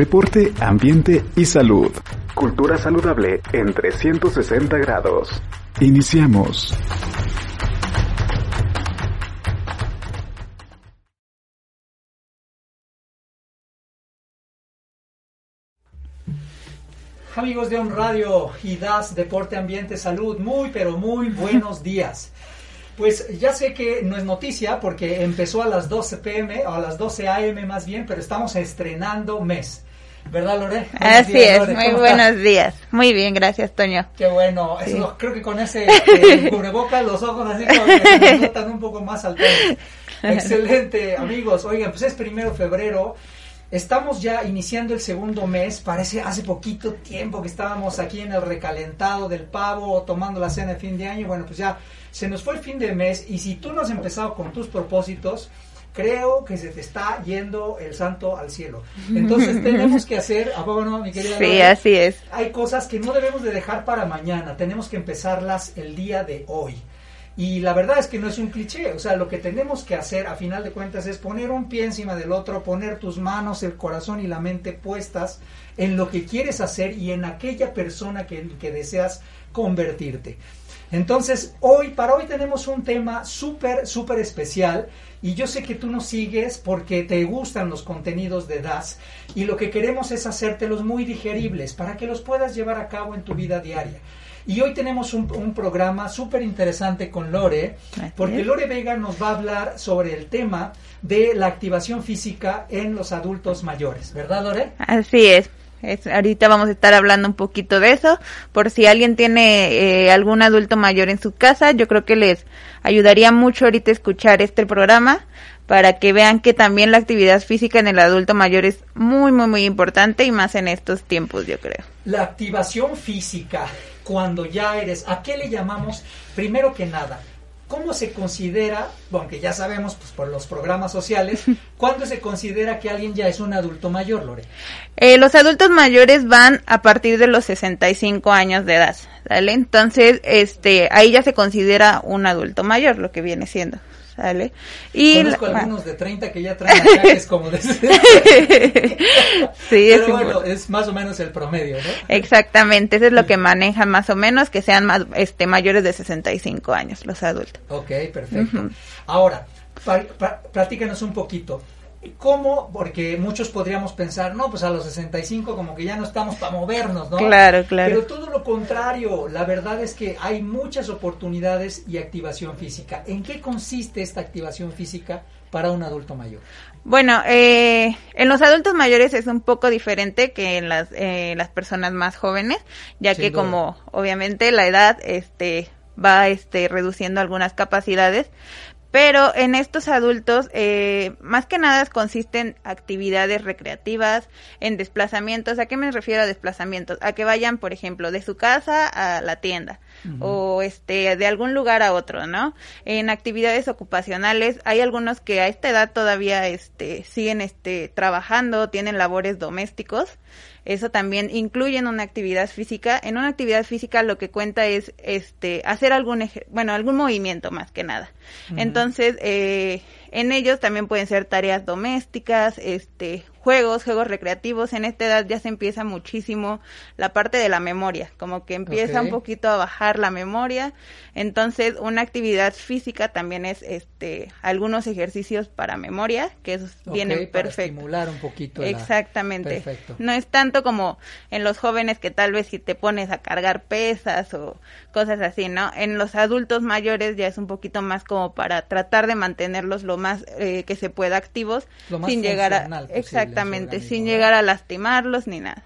Deporte, ambiente y salud. Cultura saludable en 360 grados. Iniciamos. Amigos de On Radio y DAS Deporte, Ambiente, Salud, muy pero muy buenos días. Pues ya sé que no es noticia porque empezó a las 12 pm o a las 12 am más bien, pero estamos estrenando mes. ¿Verdad, Lore? Así es, muy buenos días. Muy bien, gracias, Toño. Qué bueno. Eso, creo que con ese eh, cubrebocas los ojos así como que se notan un poco más altos. Excelente, amigos. Oigan, pues es primero de febrero. Estamos ya iniciando el segundo mes, parece hace poquito tiempo que estábamos aquí en el recalentado del pavo tomando la cena de fin de año. Bueno, pues ya se nos fue el fin de mes y si tú no has empezado con tus propósitos, creo que se te está yendo el santo al cielo. Entonces tenemos que hacer, ¿a poco no, mi querida? Sí, así es. Hay cosas que no debemos de dejar para mañana, tenemos que empezarlas el día de hoy. Y la verdad es que no es un cliché, o sea, lo que tenemos que hacer a final de cuentas es poner un pie encima del otro, poner tus manos, el corazón y la mente puestas en lo que quieres hacer y en aquella persona que, que deseas convertirte. Entonces, hoy, para hoy tenemos un tema súper, súper especial y yo sé que tú nos sigues porque te gustan los contenidos de DAS y lo que queremos es hacértelos muy digeribles para que los puedas llevar a cabo en tu vida diaria. Y hoy tenemos un, un programa súper interesante con Lore, porque Lore Vega nos va a hablar sobre el tema de la activación física en los adultos mayores, ¿verdad Lore? Así es. Es, ahorita vamos a estar hablando un poquito de eso. Por si alguien tiene eh, algún adulto mayor en su casa, yo creo que les ayudaría mucho ahorita escuchar este programa para que vean que también la actividad física en el adulto mayor es muy, muy, muy importante y más en estos tiempos, yo creo. La activación física, cuando ya eres, ¿a qué le llamamos? Primero que nada, ¿cómo se considera, aunque ya sabemos pues, por los programas sociales, cuándo se considera que alguien ya es un adulto mayor, Lore? Eh, los adultos mayores van a partir de los 65 años de edad, ¿sale? Entonces, este, ahí ya se considera un adulto mayor, lo que viene siendo. ¿Sale? Y Conozco la, algunos de 30 que ya traen es como de... sí, Pero es bueno, es más o menos el promedio, ¿no? Exactamente, eso es lo que manejan más o menos, que sean más, este, mayores de 65 años los adultos. Ok, perfecto. Uh -huh. Ahora, platícanos un poquito. ¿Cómo? Porque muchos podríamos pensar, no, pues a los 65 como que ya no estamos para movernos, ¿no? Claro, claro. Pero todo lo contrario, la verdad es que hay muchas oportunidades y activación física. ¿En qué consiste esta activación física para un adulto mayor? Bueno, eh, en los adultos mayores es un poco diferente que en las, eh, las personas más jóvenes, ya Sin que duda. como obviamente la edad este, va este, reduciendo algunas capacidades, pero en estos adultos, eh, más que nada consisten en actividades recreativas, en desplazamientos. ¿A qué me refiero a desplazamientos? A que vayan, por ejemplo, de su casa a la tienda uh -huh. o este de algún lugar a otro, ¿no? En actividades ocupacionales hay algunos que a esta edad todavía este siguen este trabajando, tienen labores domésticos. Eso también incluye en una actividad física. En una actividad física lo que cuenta es este hacer algún bueno, algún movimiento más que nada. Uh -huh. Entonces, eh, en ellos también pueden ser tareas domésticas, este, juegos, juegos recreativos. En esta edad ya se empieza muchísimo la parte de la memoria, como que empieza okay. un poquito a bajar la memoria. Entonces, una actividad física también es este algunos ejercicios para memoria, que esos okay, vienen perfectos. Para estimular un poquito. Exactamente. La... Perfecto. No es tanto como en los jóvenes que tal vez si te pones a cargar pesas o cosas así, ¿no? En los adultos mayores ya es un poquito más como para tratar de mantenerlos lo más eh, que se pueda activos sin llegar a exactamente sin llegar a lastimarlos ni nada.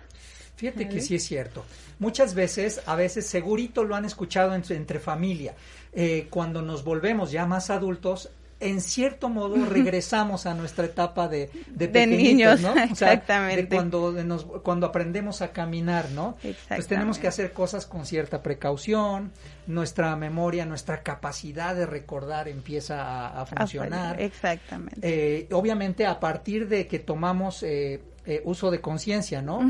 Fíjate ¿Vale? que sí es cierto. Muchas veces a veces segurito lo han escuchado entre, entre familia. Eh, cuando nos volvemos ya más adultos en cierto modo regresamos a nuestra etapa de, de, niños, ¿no? Exactamente. cuando, cuando aprendemos a caminar, ¿no? Pues tenemos que hacer cosas con cierta precaución, nuestra memoria, nuestra capacidad de recordar empieza a, funcionar. Exactamente. Eh, obviamente a partir de que tomamos eh, eh, uso de conciencia, ¿no?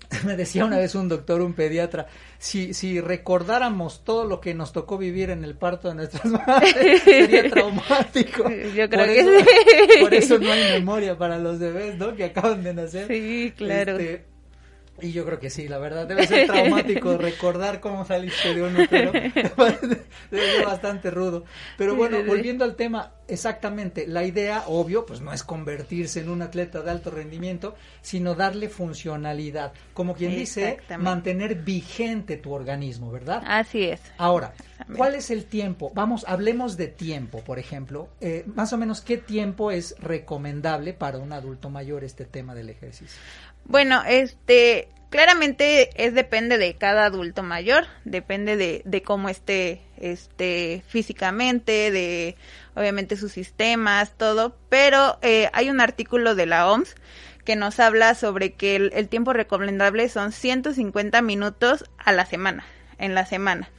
me decía una vez un doctor, un pediatra, si, si recordáramos todo lo que nos tocó vivir en el parto de nuestras madres, sería traumático. Yo creo por que eso, sí. Por eso no hay memoria para los bebés, ¿no? Que acaban de nacer. Sí, claro. Este, y yo creo que sí, la verdad, debe ser traumático recordar cómo saliste de un útero. debe ser bastante rudo. Pero bueno, volviendo al tema, exactamente, la idea, obvio, pues no es convertirse en un atleta de alto rendimiento, sino darle funcionalidad. Como quien dice, mantener vigente tu organismo, ¿verdad? Así es. Ahora, ¿cuál es el tiempo? Vamos, hablemos de tiempo, por ejemplo. Eh, más o menos, ¿qué tiempo es recomendable para un adulto mayor este tema del ejercicio? Bueno, este, claramente es depende de cada adulto mayor, depende de, de cómo esté, este, físicamente, de, obviamente sus sistemas, todo, pero eh, hay un artículo de la OMS que nos habla sobre que el, tiempo recomendable son 150 minutos a la semana, en la semana.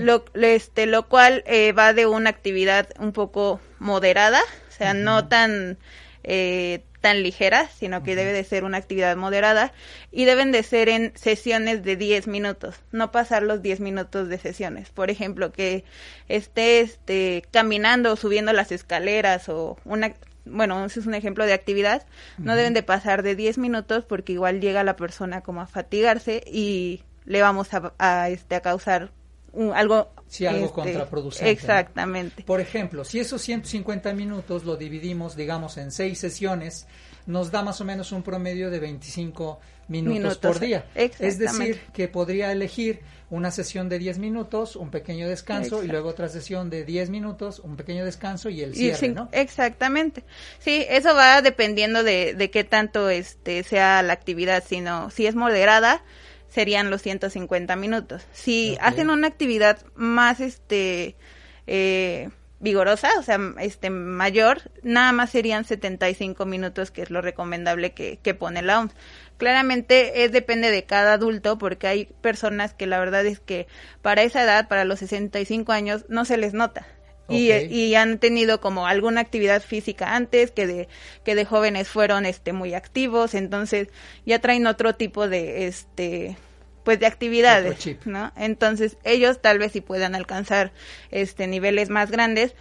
Lo, este, lo cual eh, va de una actividad un poco moderada, o sea, no tan eh, tan ligera, sino que debe de ser una actividad moderada y deben de ser en sesiones de 10 minutos, no pasar los 10 minutos de sesiones. Por ejemplo, que esté este, caminando o subiendo las escaleras o una, bueno, ese es un ejemplo de actividad, no deben de pasar de 10 minutos porque igual llega la persona como a fatigarse y le vamos a, a, este, a causar algo Sí, algo este, contraproducente. Exactamente. Por ejemplo, si esos 150 minutos lo dividimos, digamos, en seis sesiones, nos da más o menos un promedio de 25 minutos, por día. Es decir, que podría elegir una sesión de 10 minutos, un pequeño descanso y luego otra sesión de 10 minutos, un pequeño descanso y el cierre, ¿no? Exactamente. Sí, eso va dependiendo de, de qué tanto este sea la actividad, sino si es moderada, serían los 150 minutos. Si hacen una actividad más este eh, vigorosa, o sea, este mayor, nada más serían 75 minutos, que es lo recomendable que, que pone la OMS. Claramente es depende de cada adulto porque hay personas que la verdad es que para esa edad, para los 65 años, no se les nota. Y, y, han tenido como alguna actividad física antes que de que de jóvenes fueron este muy activos entonces ya traen otro tipo de este pues de actividades no entonces ellos tal vez sí puedan alcanzar este niveles más grandes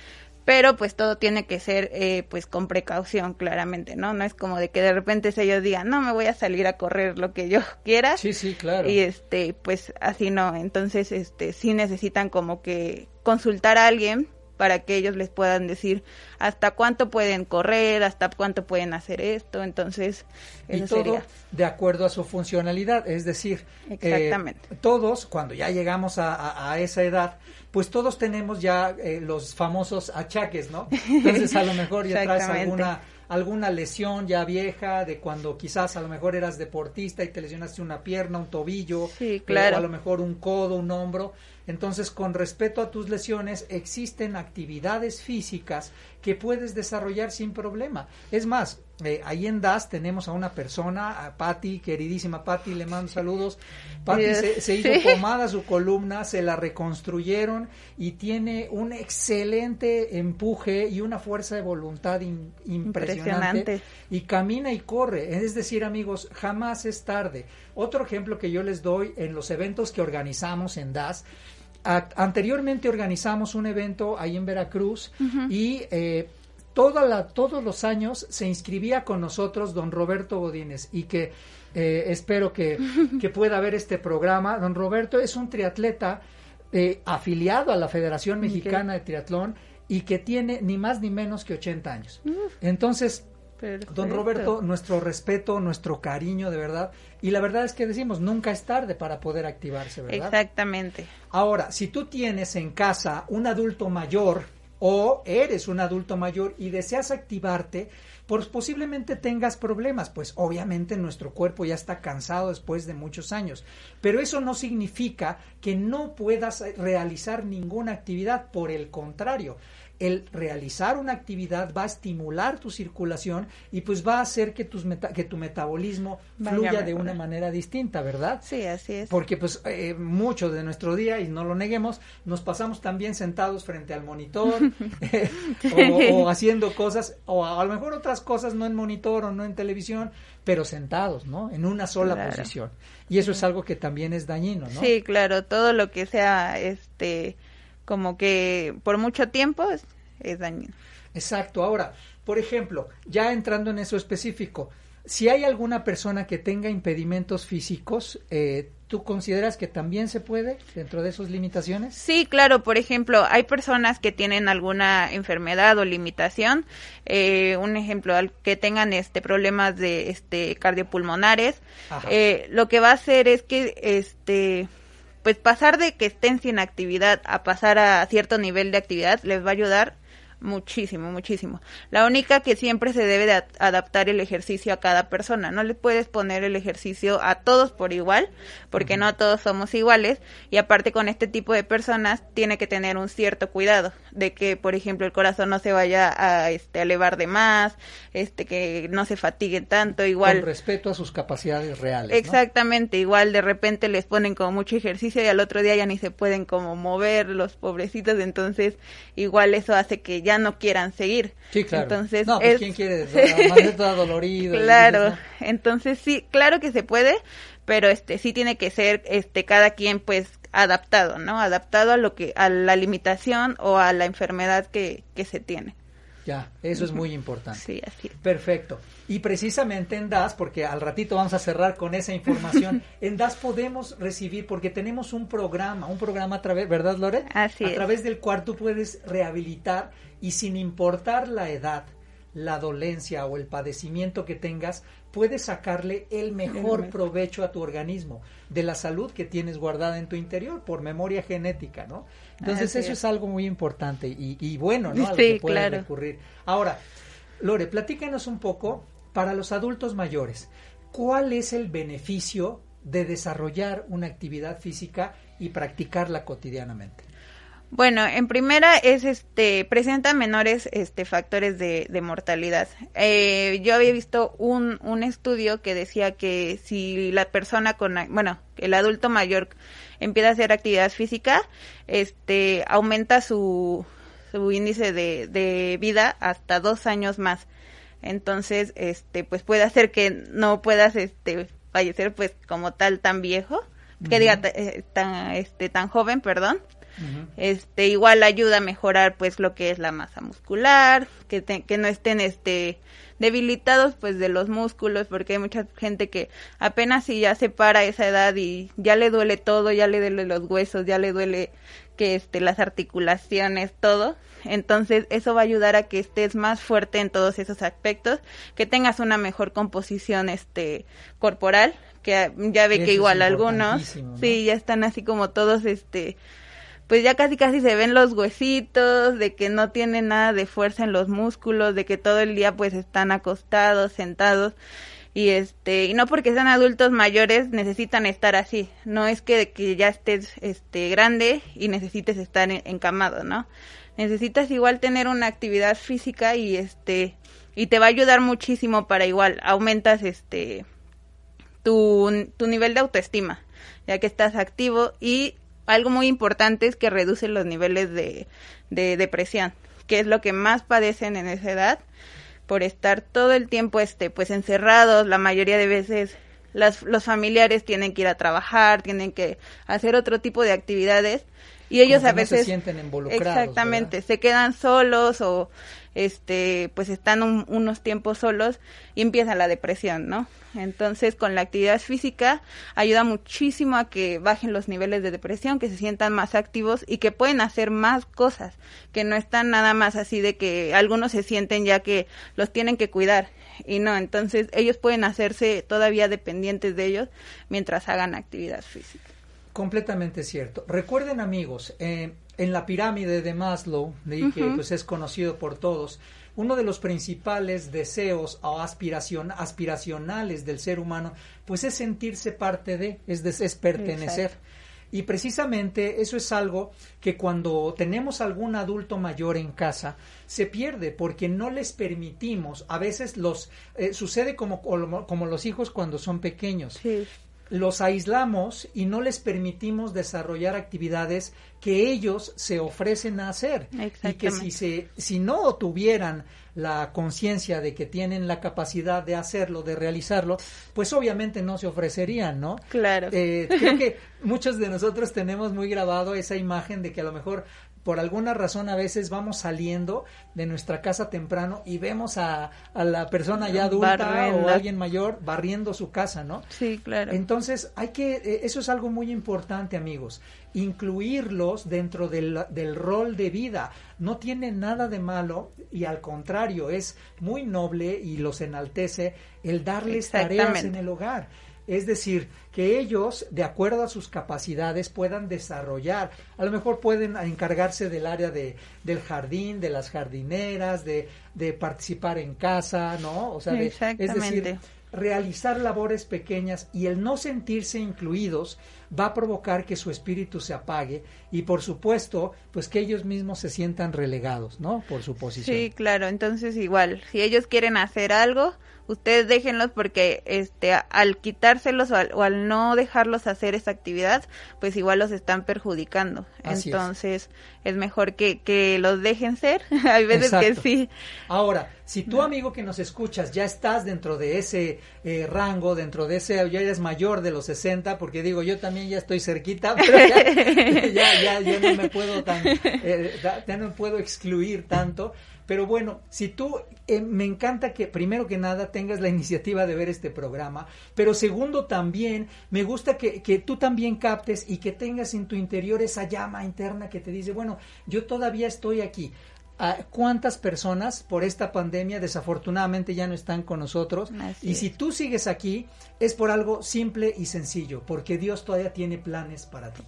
pero pues todo tiene que ser eh, pues con precaución claramente no no es como de que de repente ellos digan no me voy a salir a correr lo que yo quiera sí sí claro. Y este pues así no. Entonces este sí necesitan como que consultar a alguien para que ellos les puedan decir hasta cuánto pueden correr, hasta cuánto pueden hacer esto, entonces eso y todo de acuerdo a su funcionalidad, es decir, eh, todos cuando ya llegamos a, a, esa edad, pues todos tenemos ya eh, los famosos achaques, ¿no? Entonces a lo mejor ya traes alguna alguna lesión ya vieja de cuando quizás a lo mejor eras deportista y te lesionaste una pierna, un tobillo, sí, claro. o a lo mejor un codo, un hombro. Entonces, con respecto a tus lesiones, existen actividades físicas que puedes desarrollar sin problema. Es más, eh, ahí en DAS tenemos a una persona, a Patti, queridísima Patti, le mando saludos. Patti se, hizo pomada su columna, se la reconstruyeron y tiene un excelente empuje y una fuerza de voluntad impresionante, Y camina y corre. Es decir, amigos, jamás es tarde. Otro ejemplo que yo les doy en los eventos que organizamos en DAS anteriormente organizamos un evento ahí en Veracruz y eh, toda la, todos los años se inscribía con nosotros don Roberto Godínez y que eh, espero que, que, pueda ver este programa. Don Roberto es un triatleta eh, afiliado a la Federación Mexicana de Triatlón y que tiene ni más ni menos que 80 años. Entonces, Don Roberto, nuestro respeto, nuestro cariño, de verdad. Y la verdad es que decimos, nunca es tarde para poder activarse, ¿verdad? Exactamente. Ahora, si tú tienes en casa un adulto mayor o eres un adulto mayor y deseas activarte, pues posiblemente tengas problemas, pues obviamente nuestro cuerpo ya está cansado después de muchos años, pero eso no significa que no puedas realizar ninguna actividad, por el contrario, el realizar una actividad va a estimular tu circulación y pues va a hacer que, tus que tu metabolismo fluya de una manera distinta, ¿verdad? Sí, así es. Porque pues eh, mucho de nuestro día, y no lo neguemos, nos pasamos también sentados frente al monitor eh, o, haciendo cosas, o a, lo mejor otras cosas no en monitor o no en televisión, pero sentados, ¿no? En una sola posición. Y eso es algo que también es dañino, ¿no? Sí, claro, todo lo que sea, este como que por mucho tiempo es, dañino. Exacto. Ahora, por ejemplo, ya entrando en eso específico, si hay alguna persona que tenga impedimentos físicos, eh, ¿tú consideras que también se puede dentro de esas limitaciones? Sí, claro. Por ejemplo, hay personas que tienen alguna enfermedad o limitación. Eh, un ejemplo, que tengan este problemas de este cardiopulmonares. Eh, lo que va a hacer es que este pues pasar de que estén sin actividad a pasar a cierto nivel de actividad les va a ayudar Muchísimo, muchísimo. La única que siempre se debe de adaptar el ejercicio a cada persona. No le puedes poner el ejercicio a todos por igual, porque no todos somos iguales. Y aparte con este tipo de personas tiene que tener un cierto cuidado de que, por ejemplo, el corazón no se vaya a este, elevar de más, este, que no se fatigue tanto, igual. Con respeto a sus capacidades reales. Exactamente, igual de repente les ponen como mucho ejercicio y al otro día ya ni se pueden como mover los pobrecitos, entonces igual eso hace que ya no quieran seguir. Sí, claro. Entonces, no, pues, dolorido. claro, entonces sí, claro que se puede, pero este sí tiene que ser este cada quien pues adaptado, ¿no? Adaptado a lo que a la limitación o a la enfermedad que, que se tiene. Ya, eso es muy importante. Sí, así. Perfecto. Y precisamente en DAS, porque al ratito vamos a cerrar con esa información, en DAS podemos recibir, porque tenemos un programa, un programa a través, ¿verdad, Lore? Así A través del cual tú puedes rehabilitar y sin importar la edad, la dolencia o el padecimiento que tengas, puedes sacarle el mejor provecho a tu organismo de la salud que tienes guardada en tu interior por memoria genética, ¿no? Entonces eso es. algo muy importante y, bueno, ¿no? A lo que puede recurrir. Ahora, Lore, platícanos un poco para los adultos mayores. ¿Cuál es el beneficio de desarrollar una actividad física y practicarla cotidianamente? Bueno, en primera es este presenta menores este factores de, de mortalidad. Eh, yo había visto un, un estudio que decía que si la persona con bueno el adulto mayor empieza a hacer actividad física, este aumenta su su índice de, de vida hasta dos años más. Entonces, este, pues puede hacer que no puedas este fallecer pues como tal tan viejo, que diga eh, tan este tan joven, perdón este igual ayuda a mejorar pues lo que es la masa muscular, que, que no estén este debilitados pues de los músculos porque hay mucha gente que apenas si ya se para esa edad y ya le duele todo, ya le duele los huesos, ya le duele que este las articulaciones, todo. Entonces, eso va a ayudar a que estés más fuerte en todos esos aspectos, que tengas una mejor composición este corporal, que ya ve que igual algunos sí ya están así como todos este pues ya casi casi se ven los huesitos, de que no tienen nada de fuerza en los músculos, de que todo el día pues están acostados, sentados y este y no porque sean adultos mayores necesitan estar así, no es que, que ya estés este grande y necesites estar encamado, ¿no? Necesitas igual tener una actividad física y este y te va a ayudar muchísimo para igual aumentas este tu, tu nivel de autoestima, ya que estás activo y algo muy importante es que reduce los niveles de, depresión, que es lo que más padecen en esa edad por estar todo el tiempo este pues encerrados, la mayoría de veces las, los familiares tienen que ir a trabajar, tienen que hacer otro tipo de actividades y ellos a veces se sienten involucrados. Exactamente, se quedan solos o este pues están unos tiempos solos y empieza la depresión, ¿no? Entonces, con la actividad física ayuda muchísimo a que bajen los niveles de depresión, que se sientan más activos y que pueden hacer más cosas, que no están nada más así de que algunos se sienten ya que los tienen que cuidar y no, entonces ellos pueden hacerse todavía dependientes de ellos mientras hagan actividad física. Completamente cierto. Recuerden amigos, eh, en la pirámide de Maslow, de que pues es conocido por todos, uno de los principales deseos o aspiración, aspiracionales del ser humano, pues es sentirse parte de, es, es pertenecer. Y precisamente eso es algo que cuando tenemos algún adulto mayor en casa se pierde porque no les permitimos, a veces los eh, sucede como, como los hijos cuando son pequeños. Los aislamos y no les permitimos desarrollar actividades que ellos se ofrecen a hacer y que si se si no tuvieran la conciencia de que tienen la capacidad de hacerlo, de realizarlo, pues obviamente no se ofrecerían, ¿no? Claro. Eh, creo que muchos de nosotros tenemos muy grabado esa imagen de que a lo mejor por alguna razón a veces vamos saliendo de nuestra casa temprano y vemos a, a la persona ya adulta o alguien mayor barriendo su casa, ¿no? Sí, claro. Entonces, hay que, eh, eso es algo muy importante, amigos, incluirlos dentro del, del rol de vida. No tiene nada de malo y al contrario, es muy noble y los enaltece el darles tareas en el hogar. Es decir, que ellos, de acuerdo a sus capacidades, puedan desarrollar. A lo mejor pueden encargarse del área de, del jardín, de las jardineras, de, de participar en casa, ¿no? O sea, es decir, realizar labores pequeñas y el no sentirse incluidos va a provocar que su espíritu se apague y por supuesto pues que ellos mismos se sientan relegados, ¿no? Por su posición. Sí, claro, entonces igual, si ellos quieren hacer algo, ustedes déjenlos porque este al quitárselos o al, no dejarlos hacer esa actividad, pues igual los están perjudicando. Entonces es. mejor que, que los dejen ser. Hay veces que sí. Ahora, si tú amigo que nos escuchas ya estás dentro de ese eh, rango, dentro de ese, ya eres mayor de los 60, porque digo, yo también ya estoy cerquita, pero ya, ya, ya, no me puedo tan, eh, ya no puedo excluir tanto. Pero bueno, si tú, eh, me encanta que primero que nada tengas la iniciativa de ver este programa, pero segundo también, me gusta que, que tú también captes y que tengas en tu interior esa llama interna que te dice, bueno, yo todavía estoy aquí. Ah, ¿Cuántas personas por esta pandemia desafortunadamente ya no están con nosotros? y si tú sigues aquí, es por algo simple y sencillo, porque Dios todavía tiene planes para ti.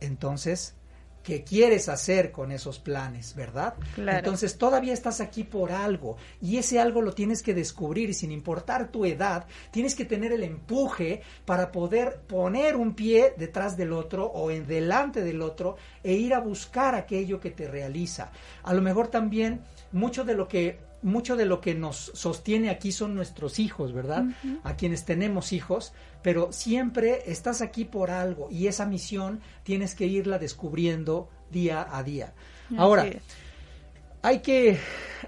Entonces, qué quieres hacer con esos planes, ¿verdad? Entonces todavía estás aquí por algo y ese algo lo tienes que descubrir y sin importar tu edad, tienes que tener el empuje para poder poner un pie detrás del otro o en delante del otro e ir a buscar aquello que te realiza. A lo mejor también mucho de lo que mucho de lo que nos sostiene aquí son nuestros hijos, ¿verdad? A quienes tenemos hijos, pero siempre estás aquí por algo y esa misión tienes que irla descubriendo día a día. Ahora, hay que,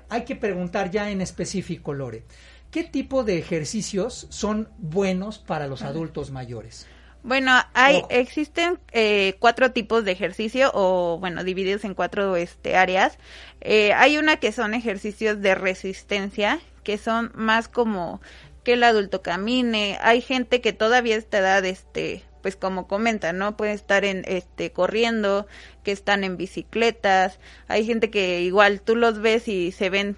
hay que preguntar ya en específico, Lore, ¿qué tipo de ejercicios son buenos para los adultos mayores? Bueno, hay existen eh, cuatro tipos de ejercicio o bueno divididos en cuatro este, áreas. Eh, hay una que son ejercicios de resistencia que son más como que el adulto camine. Hay gente que todavía a esta edad, este, pues como comenta, ¿no? Puede estar en, este, corriendo, que están en bicicletas. Hay gente que igual tú los ves y se ven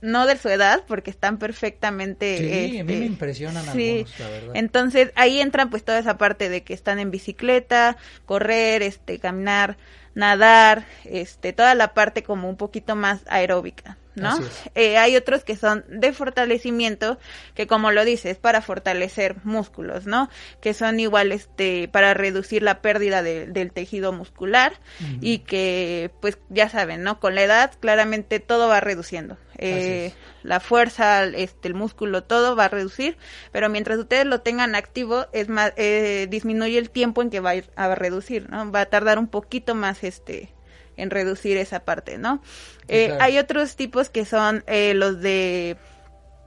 no de su edad, porque están perfectamente... Sí, a mí me este, impresionan sí. la verdad. Entonces, ahí entran pues toda esa parte de que están en bicicleta, correr, este, caminar, nadar, este, toda la parte como un poquito más aeróbica. ¿No? Eh, hay otros que son de fortalecimiento, que como lo dice, es para fortalecer músculos, ¿no? Que son igual, este, para reducir la pérdida del tejido muscular y que, pues, ya saben, ¿no? Con la edad, claramente todo va reduciendo. Eh, la fuerza, este, el músculo, todo va a reducir, pero mientras ustedes lo tengan activo, es más, eh, disminuye el tiempo en que va a, ir a reducir, ¿no? Va a tardar un poquito más, este, en reducir esa parte, ¿no? Eh, hay otros tipos que son eh, los de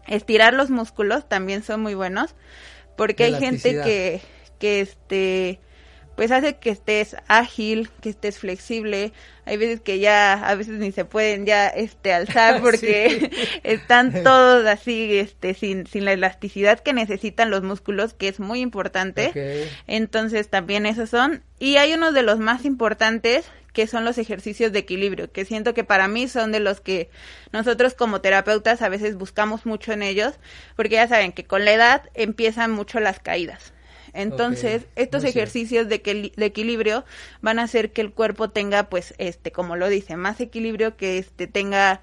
estirar los músculos, también son muy buenos, porque hay gente que, que este pues hace que estés ágil, que estés flexible. Hay veces que ya a veces ni se pueden ya este alzar porque están todos así este sin sin la elasticidad que necesitan los músculos, que es muy importante. Entonces también esos son y hay uno de los más importantes que son los ejercicios de equilibrio, que siento que para mí son de los que nosotros como terapeutas a veces buscamos mucho en ellos, porque ya saben que con la edad empiezan mucho las caídas. Entonces, estos ejercicios de, que, de equilibrio van a hacer que el cuerpo tenga, pues, este, como lo dice, más equilibrio, que este tenga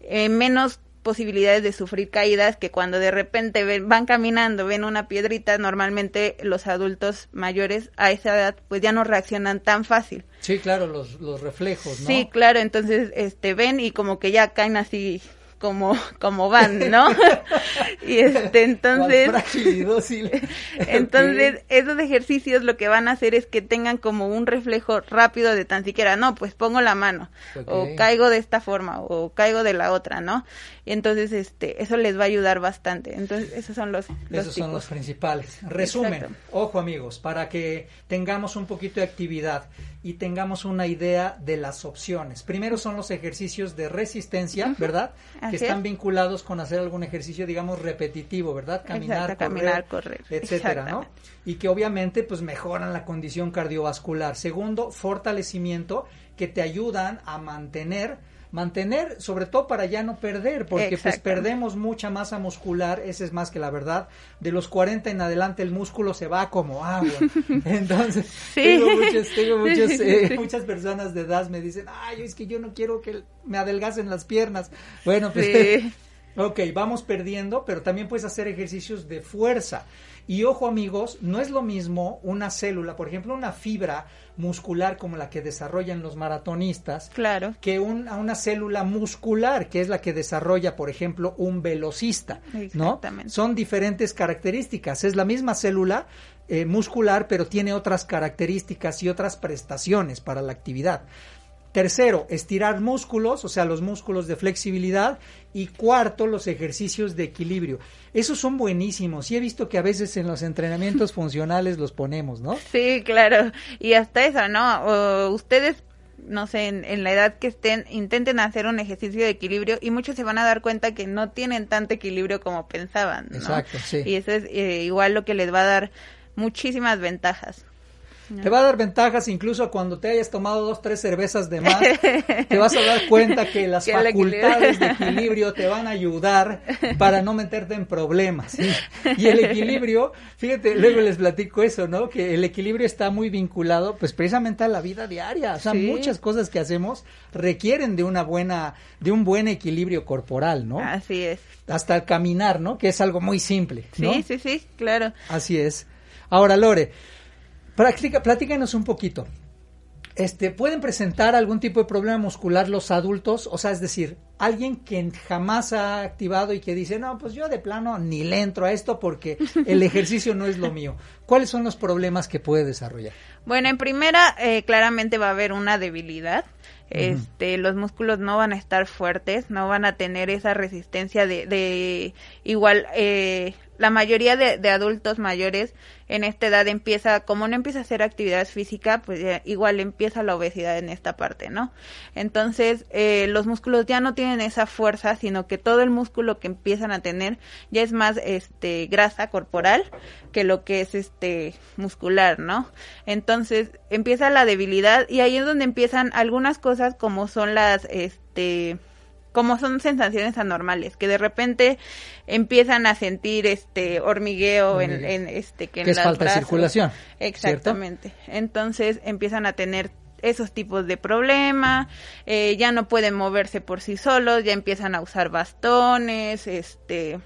eh, menos posibilidades de sufrir caídas que cuando de repente ven, van caminando, ven una piedrita, normalmente los adultos mayores a esa edad pues ya no reaccionan tan fácil. Sí, claro, los, los reflejos, ¿no? Sí, claro, entonces este ven y como que ya caen así como, como van, ¿no? y este, entonces, entonces, esos ejercicios lo que van a hacer es que tengan como un reflejo rápido de tan siquiera, no, pues pongo la mano, o caigo de esta forma, o caigo de la otra, ¿no? Y entonces, este, eso les va a ayudar bastante. Entonces, esos son los, Esos son los principales. Resumen, ojo amigos, para que tengamos un poquito de actividad y tengamos una idea de las opciones. Primero son los ejercicios de resistencia, ¿verdad? que están vinculados con hacer algún ejercicio, digamos, repetitivo, ¿verdad? Caminar, caminar correr, etcétera, ¿no? Y que obviamente, pues, mejoran la condición cardiovascular. Segundo, fortalecimiento que te ayudan a mantener mantener, sobre todo para ya no perder, porque pues perdemos mucha masa muscular, ese es más que la verdad, de los 40 en adelante el músculo se va como agua. Entonces, tengo, muchas, eh, muchas personas de edad me dicen, ay, es que yo no quiero que me adelgacen las piernas. Bueno, pues... Ok, vamos perdiendo, pero también puedes hacer ejercicios de fuerza. Y ojo amigos, no es lo mismo una célula, por ejemplo, una fibra muscular como la que desarrollan los maratonistas, claro. que una célula muscular, que es la que desarrolla, por ejemplo, un velocista, ¿no? Son diferentes características. Es la misma célula eh, muscular, pero tiene otras características y otras prestaciones para la actividad. Tercero, estirar músculos, o sea, los músculos de flexibilidad. Y cuarto, los ejercicios de equilibrio. Esos son buenísimos. Y he visto que a veces en los entrenamientos funcionales los ponemos, ¿no? Sí, claro. Y hasta eso, ¿no? ustedes no sé, en, la edad que estén, intenten hacer un ejercicio de equilibrio y muchos se van a dar cuenta que no tienen tanto equilibrio como pensaban. ¿no? Exacto, sí. Y eso es eh, igual lo que les va a dar muchísimas ventajas. Te va a dar ventajas incluso cuando te hayas tomado dos, tres cervezas de más. te vas a dar cuenta que las facultades de equilibrio te van a ayudar para no meterte en problemas. Y el equilibrio, fíjate, luego les platico eso, ¿no? Que el equilibrio está muy vinculado pues precisamente a la vida diaria. O sea, muchas cosas que hacemos requieren de una buena, de un buen equilibrio corporal, ¿no? Así es. Hasta el caminar, ¿no? Que es algo muy simple. ¿no? Sí, sí, sí, claro. Así es. Ahora, Lore, Práctica, platícanos un poquito. Este, ¿Pueden presentar algún tipo de problema muscular los adultos? O sea, es decir, alguien que jamás ha activado y que dice, no, pues yo de plano ni le entro a esto porque el ejercicio no es lo mío. ¿Cuáles son los problemas que puede desarrollar? Bueno, en primera, eh, claramente va a haber una debilidad. Este, los músculos no van a estar fuertes, no van a tener esa resistencia de, de igual, eh, la mayoría de, adultos mayores en esta edad empieza, como no empieza a hacer actividad física, pues igual empieza la obesidad en esta parte, ¿no? Entonces, eh, los músculos ya no tienen esa fuerza, sino que todo el músculo que empiezan a tener ya es más, este, grasa corporal que lo que es, este, muscular, ¿no? Entonces, empieza la debilidad y ahí es donde empiezan algunas cosas como son las, este, como son sensaciones anormales, que de repente empiezan a sentir este hormigueo en, en este que, en es falta de circulación. Exactamente. Entonces empiezan a tener esos tipos de problemas, eh, ya no pueden moverse por sí solos, ya empiezan a usar bastones, este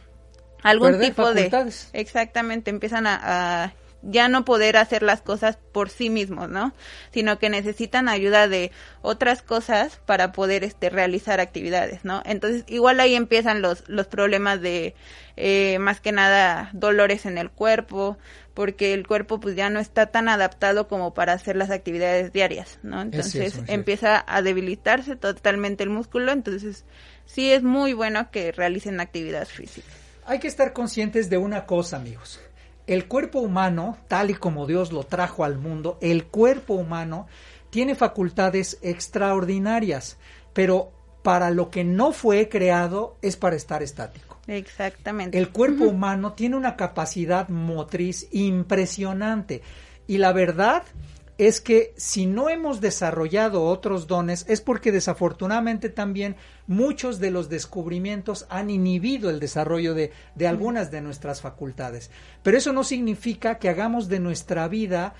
algún tipo de exactamente empiezan a ya no poder hacer las cosas por sí mismos, ¿no? Sino que necesitan ayuda de otras cosas para poder este realizar actividades, ¿no? Entonces, igual ahí empiezan los los problemas de eh, más que nada dolores en el cuerpo, porque el cuerpo pues ya no está tan adaptado como para hacer las actividades diarias, ¿no? Entonces empieza a debilitarse totalmente el músculo, entonces sí es muy bueno que realicen actividad física. Hay que estar conscientes de una cosa, amigos el cuerpo humano, tal y como Dios lo trajo al mundo, el cuerpo humano tiene facultades extraordinarias, pero para lo que no fue creado es para estar estático. Exactamente. El cuerpo humano tiene una capacidad motriz impresionante y la verdad es que si no hemos desarrollado otros dones es porque desafortunadamente también muchos de los descubrimientos han inhibido el desarrollo de, de algunas de nuestras facultades. Pero eso no significa que hagamos de nuestra vida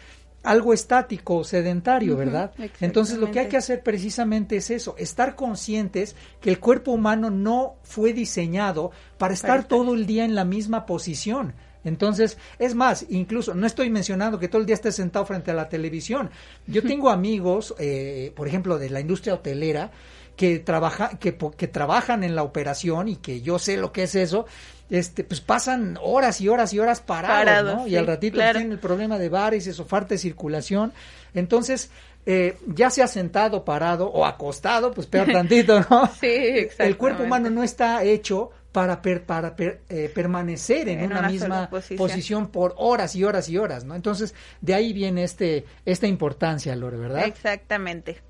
algo estático, sedentario, ¿verdad? Entonces lo que hay que hacer precisamente es eso, estar conscientes que el cuerpo humano no fue diseñado para estar todo el día en la misma posición. Entonces, es más, incluso, no estoy mencionando que todo el día estés sentado frente a la televisión. Yo tengo amigos, eh, por ejemplo, de la industria hotelera, que, trabaja, que, que trabajan en la operación y que yo sé lo que es eso, este, pues pasan horas y horas y horas parados, ¿no? y al ratito tienen el problema de varices o falta de circulación. Entonces, eh, ya sea sentado, parado o acostado, pues peor tantito, ¿no? sí, exactamente. El cuerpo humano no está hecho para, para eh, permanecer en, una, misma posición. por horas y horas y horas, ¿no? Entonces, de ahí viene este, esta importancia, Lore, ¿verdad? Exactamente.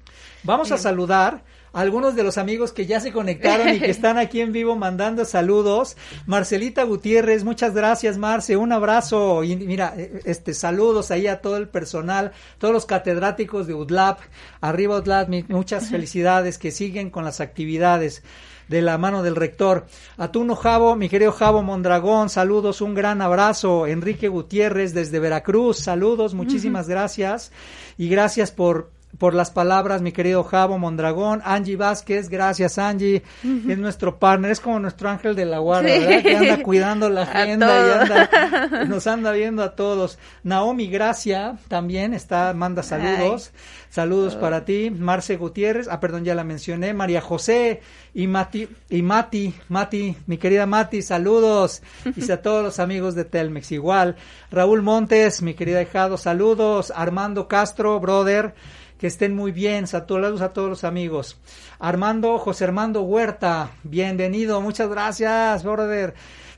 Vamos a saludar a algunos de los amigos que ya se conectaron y que están aquí en vivo mandando saludos. Marcelita Gutiérrez, muchas gracias, Marce, un abrazo y mira, eh, este saludos ahí a todo el personal, todos los catedráticos de UDLAP, arriba UDLAP, muchas felicidades que siguen con las actividades de la mano del rector. Atuno Javo, mi querido Javo Mondragón, saludos, un gran abrazo. Enrique Gutiérrez desde Veracruz, saludos, muchísimas gracias. Y gracias por por las palabras, mi querido Javo Mondragón, Angie Vázquez, gracias Angie, es nuestro partner, es como nuestro ángel de la guarda, ¿verdad? Que anda cuidando la agenda y anda, nos anda viendo a todos. Naomi Gracia también está, manda saludos, saludos oh. para ti, Marce Gutiérrez, ah, perdón, ya la mencioné, María José y Mati, y Mati, Mati, mi querida Mati, saludos, y a todos los amigos de Telmex igual, Raúl Montes, mi querida hijado, saludos, Armando Castro, brother, que estén muy bien. Saludos a todos los amigos. Armando, José Armando Huerta, bienvenido. Muchas gracias, brother.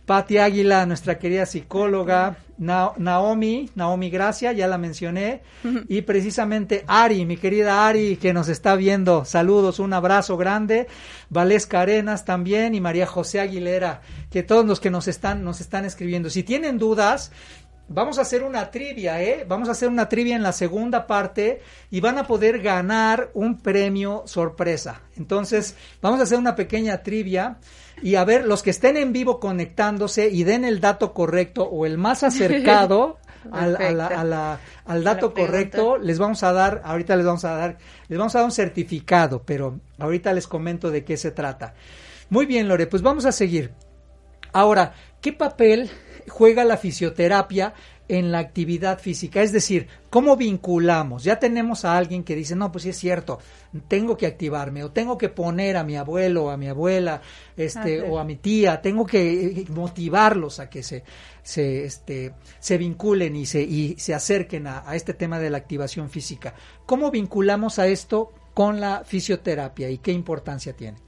Pati Águila, nuestra querida psicóloga. Naomi, Naomi Gracia, ya la mencioné. Y precisamente Ari, mi querida Ari, que nos está viendo. Saludos, un abrazo grande. Valesca Arenas también y María José Aguilera, que todos los que nos están, nos están escribiendo. Si tienen dudas, Vamos a hacer una trivia, ¿eh? Vamos a hacer una trivia en la segunda parte y van a poder ganar un premio sorpresa. Entonces, vamos a hacer una pequeña trivia y a ver, los que estén en vivo conectándose y den el dato correcto o el más acercado al, al dato correcto, les vamos a dar, ahorita les vamos a dar, les vamos a dar un certificado, pero ahorita les comento de qué se trata. Muy bien, Lore, pues vamos a seguir. Ahora, ¿qué papel juega la fisioterapia en la actividad física, es decir, ¿cómo vinculamos? Ya tenemos a alguien que dice, no, pues sí es cierto, tengo que activarme o tengo que poner a mi abuelo o a mi abuela este, o a mi tía, tengo que eh, motivarlos a que se, se, este, se vinculen y se, y se acerquen a, a este tema de la activación física. ¿Cómo vinculamos a esto con la fisioterapia y qué importancia tiene?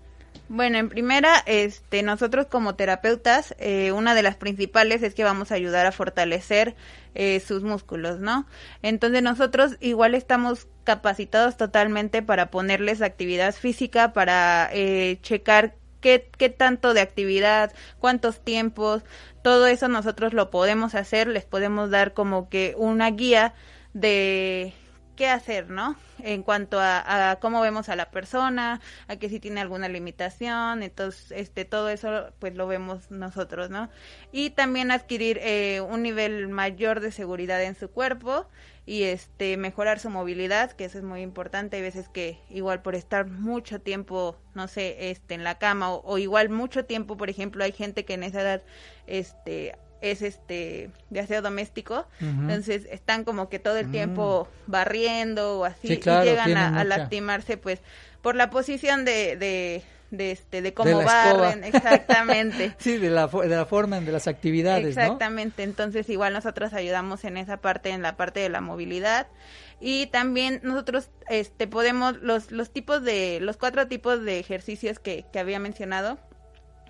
Bueno, en primera, este, nosotros como terapeutas, eh, una de las principales es que vamos a ayudar a fortalecer eh, sus músculos, ¿no? Entonces nosotros igual estamos capacitados totalmente para ponerles actividad física, para eh, checar qué, qué tanto de actividad, cuántos tiempos, todo eso nosotros lo podemos hacer, les podemos dar como que una guía de qué hacer, ¿no? En cuanto a, cómo vemos a la persona, a que si tiene alguna limitación, entonces, este, todo eso, pues lo vemos nosotros, ¿no? Y también adquirir eh, un nivel mayor de seguridad en su cuerpo y este mejorar su movilidad, que eso es muy importante. Hay veces que igual por estar mucho tiempo, no sé, este, en la cama o, o igual mucho tiempo, por ejemplo, hay gente que en esa edad, este, es este de aseo doméstico, entonces están como que todo el mm. tiempo barriendo o así y llegan a, lastimarse pues por la posición de, de, de este de cómo barren exactamente. Sí de la, de la forma de las actividades exactamente entonces igual nosotros ayudamos en esa parte en la parte de la movilidad. Y también nosotros este podemos los los tipos de los cuatro tipos de ejercicios que, que había mencionado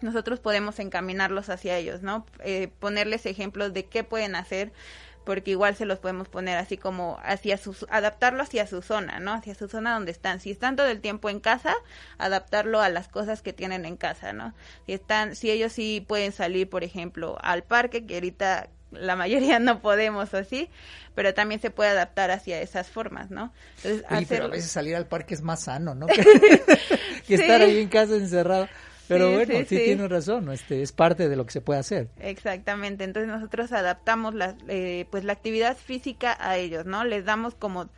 nosotros podemos encaminarlos hacia ellos, ¿no? Eh, ponerles ejemplos de qué pueden hacer, porque igual se los podemos poner así como hacia su, adaptarlo hacia su zona, ¿no? Hacia su zona donde están. Si están todo el tiempo en casa, adaptarlo a las cosas que tienen en casa, ¿no? Si están, si ellos sí pueden salir, por ejemplo, al parque, que ahorita la mayoría no podemos así, pero también se puede adaptar hacia esas formas, ¿no? Entonces, pero a veces salir al parque es más sano, ¿no? que, estar ahí en casa encerrado. Pero bueno, sí, tienes razón, este, es parte de lo que se puede hacer. Exactamente, entonces nosotros adaptamos la, eh, pues la actividad física a ellos, ¿no? Les damos como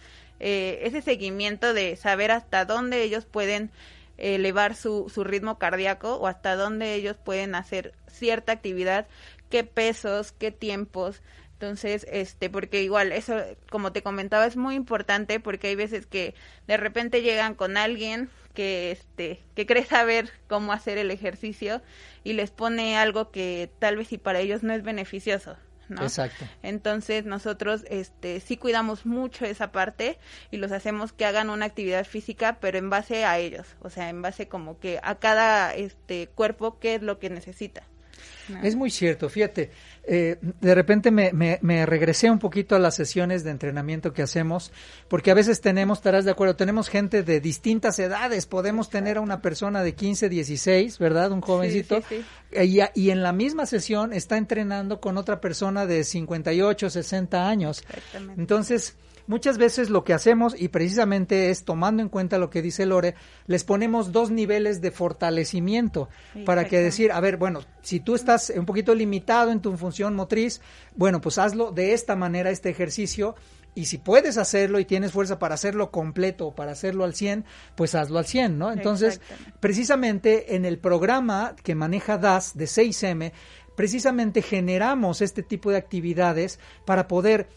eh, ese seguimiento de saber hasta dónde ellos pueden elevar su, su ritmo cardíaco o hasta dónde ellos pueden hacer cierta actividad, qué pesos, qué tiempos, entonces, este, porque igual eso, como te comentaba, es muy importante porque hay veces que de repente llegan con alguien que, este, que cree saber cómo hacer el ejercicio y les pone algo que tal vez y para ellos no es beneficioso. ¿no? Exacto. Entonces nosotros este sí cuidamos mucho esa parte y los hacemos que hagan una actividad física, pero en base a ellos, o sea, en base como que a cada este cuerpo qué es lo que necesita. Es muy cierto, fíjate, eh, de repente me, me, regresé un poquito a las sesiones de entrenamiento que hacemos, porque a veces tenemos, estarás de acuerdo, tenemos gente de distintas edades, podemos tener a una persona de 15, 16, ¿verdad? Un jovencito, Y, y, en la misma sesión está entrenando con otra persona de 58, 60 años. Entonces, Muchas veces lo que hacemos, y precisamente es tomando en cuenta lo que dice Lore, les ponemos dos niveles de fortalecimiento para que decir, a ver, bueno, si tú estás un poquito limitado en tu función motriz, bueno, pues hazlo de esta manera, este ejercicio, y si puedes hacerlo y tienes fuerza para hacerlo completo o para hacerlo al 100, pues hazlo al 100, ¿no? Entonces, precisamente en el programa que maneja DAS de 6M, precisamente generamos este tipo de actividades para poder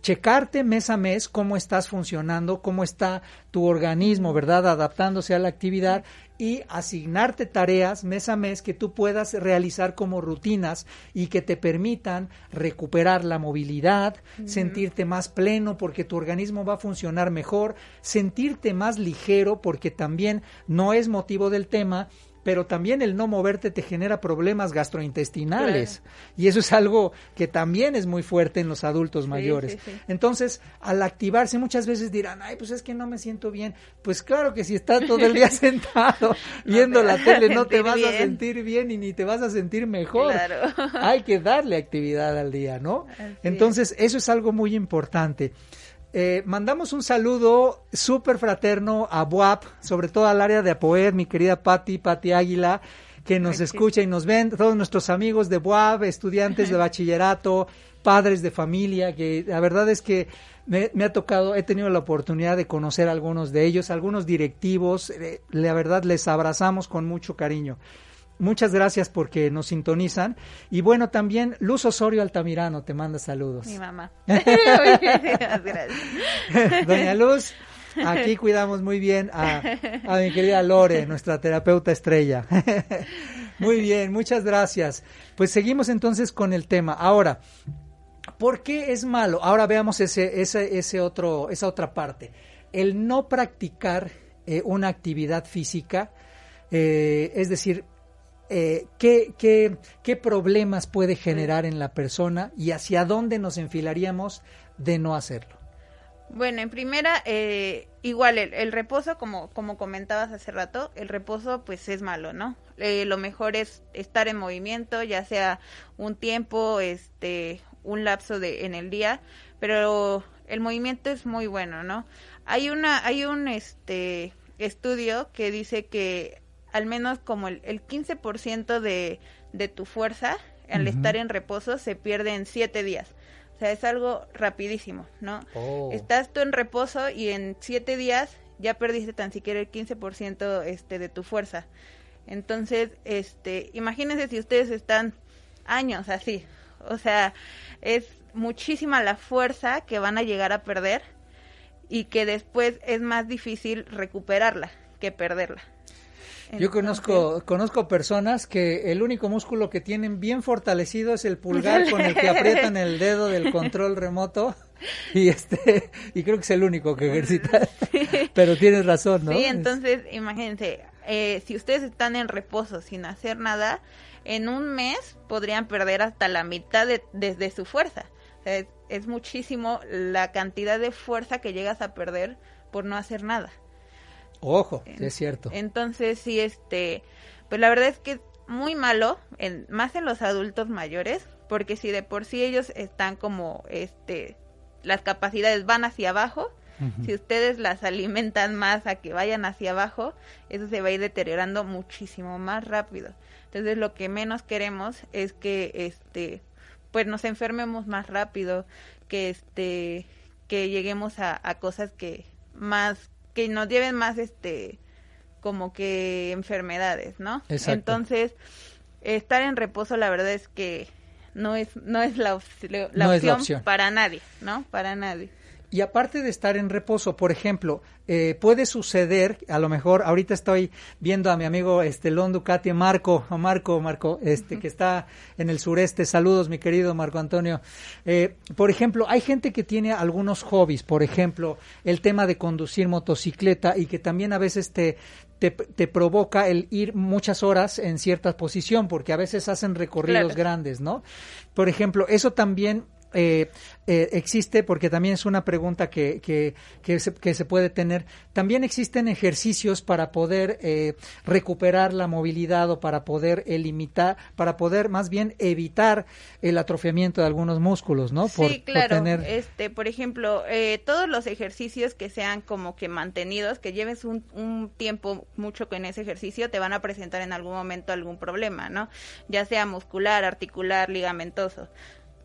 checarte mes a mes cómo estás funcionando, cómo está tu organismo, ¿verdad? Adaptándose a la actividad y asignarte tareas mes a mes que tú puedas realizar como rutinas y que te permitan recuperar la movilidad, sentirte más pleno porque tu organismo va a funcionar mejor, sentirte más ligero porque también no es motivo del tema pero también el no moverte te genera problemas gastrointestinales y eso es algo que también es muy fuerte en los adultos mayores. Entonces, al activarse muchas veces dirán, ay, pues es que no me siento bien. Pues claro que si estás todo el día sentado viendo la tele no te vas a sentir bien y ni te vas a sentir mejor. Hay que darle actividad al día, ¿no? Entonces, eso es algo muy importante. Eh, mandamos un saludo súper fraterno a BUAP, sobre todo al área de Apoed, mi querida Patti, Patti Águila, que nos escucha y nos ven, todos nuestros amigos de BUAP, estudiantes de bachillerato, padres de familia, que la verdad es que me, ha tocado, he tenido la oportunidad de conocer a algunos de ellos, algunos directivos, eh, la verdad les abrazamos con mucho cariño. Muchas gracias porque nos sintonizan. Y bueno, también Luz Osorio Altamirano te manda saludos. Mi mamá. Doña Luz, aquí cuidamos muy bien a, a mi querida Lore, nuestra terapeuta estrella. muy bien, muchas gracias. Pues seguimos entonces con el tema. Ahora, ¿por qué es malo? Ahora veamos ese, ese, ese otro, esa otra parte. El no practicar eh, una actividad física, eh, es decir, eh, ¿qué, qué, qué, problemas puede generar en la persona y hacia dónde nos enfilaríamos de no hacerlo. Bueno, en primera, eh, igual el, reposo, como, como comentabas hace rato, el reposo pues es malo, ¿no? Eh, lo mejor es estar en movimiento, ya sea un tiempo, este, un lapso de en el día, pero el movimiento es muy bueno, ¿no? Hay una, hay un este estudio que dice que al menos como el, el 15% de, de tu fuerza al estar en reposo se pierde en siete días. O sea, es algo rapidísimo, ¿no? Oh. Estás tú en reposo y en siete días ya perdiste tan siquiera el 15% este, de tu fuerza. Entonces, este, imagínense si ustedes están años así. O sea, es muchísima la fuerza que van a llegar a perder y que después es más difícil recuperarla que perderla. Yo conozco, conozco personas que el único músculo que tienen bien fortalecido es el pulgar con el que aprietan el dedo del control remoto y este y creo que es el único que ejercita. Pero tienes razón, ¿no? Sí, entonces imagínense, eh, si ustedes están en reposo sin hacer nada, en un mes podrían perder hasta la mitad de, de, su fuerza. es, es muchísimo la cantidad de fuerza que llegas a perder por no hacer nada. Ojo, es cierto. Entonces, sí, este, pues la verdad es que es muy malo, en, más en los adultos mayores, porque si de por sí ellos están como, este, las capacidades van hacia abajo, si ustedes las alimentan más a que vayan hacia abajo, eso se va a ir deteriorando muchísimo más rápido. Entonces lo que menos queremos es que este pues nos enfermemos más rápido, que este que lleguemos a, a cosas que más que nos lleven más este como que enfermedades, ¿no? Entonces, estar en reposo la verdad es que no es no es la, opción para nadie, ¿no? Para nadie. Y aparte de estar en reposo, por ejemplo, eh, puede suceder, a lo mejor ahorita estoy viendo a mi amigo este Lon Ducati, Marco, Marco, Marco, este que está en el sureste. Saludos, mi querido Marco Antonio. Eh, por ejemplo, hay gente que tiene algunos hobbies, por ejemplo, el tema de conducir motocicleta y que también a veces te, te, provoca el ir muchas horas en cierta posición, porque a veces hacen recorridos grandes, ¿no? Por ejemplo, eso también eh, eh, existe, porque también es una pregunta que, que, que, se, que, se, puede tener, también existen ejercicios para poder eh, recuperar la movilidad o para poder limitar, para poder más bien evitar el atrofiamiento de algunos músculos, ¿no? Por, sí, claro. Por este, por ejemplo, eh, todos los ejercicios que sean como que mantenidos, que lleves un, un tiempo mucho con ese ejercicio, te van a presentar en algún momento algún problema, ¿no? Ya sea muscular, articular, ligamentoso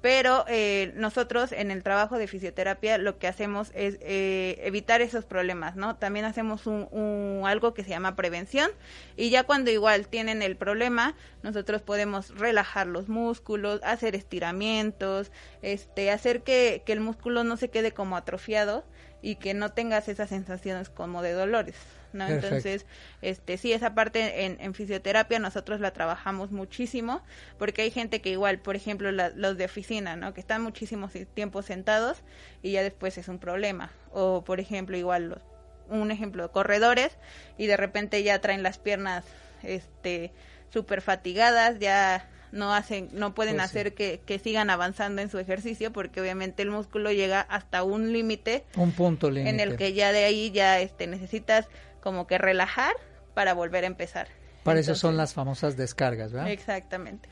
pero eh, nosotros en el trabajo de fisioterapia lo que hacemos es eh, evitar esos problemas, ¿no? También hacemos un, un, algo que se llama prevención y ya cuando igual tienen el problema, nosotros podemos relajar los músculos, hacer estiramientos, este, hacer que, que el músculo no se quede como atrofiado y que no tengas esas sensaciones como de dolores. ¿No? Entonces, este, sí, esa parte en, en, fisioterapia nosotros la trabajamos muchísimo, porque hay gente que igual, por ejemplo, los de oficina, ¿no? Que están muchísimo tiempo sentados y ya después es un problema. O, por ejemplo, igual, los, un ejemplo, corredores y de repente ya traen las piernas, este, súper fatigadas, ya no hacen, no pueden pues hacer que, que, sigan avanzando en su ejercicio porque obviamente el músculo llega hasta un límite, un punto límite en el que ya de ahí ya este necesitas como que relajar para volver a empezar. Para eso son las famosas descargas, ¿verdad? Exactamente.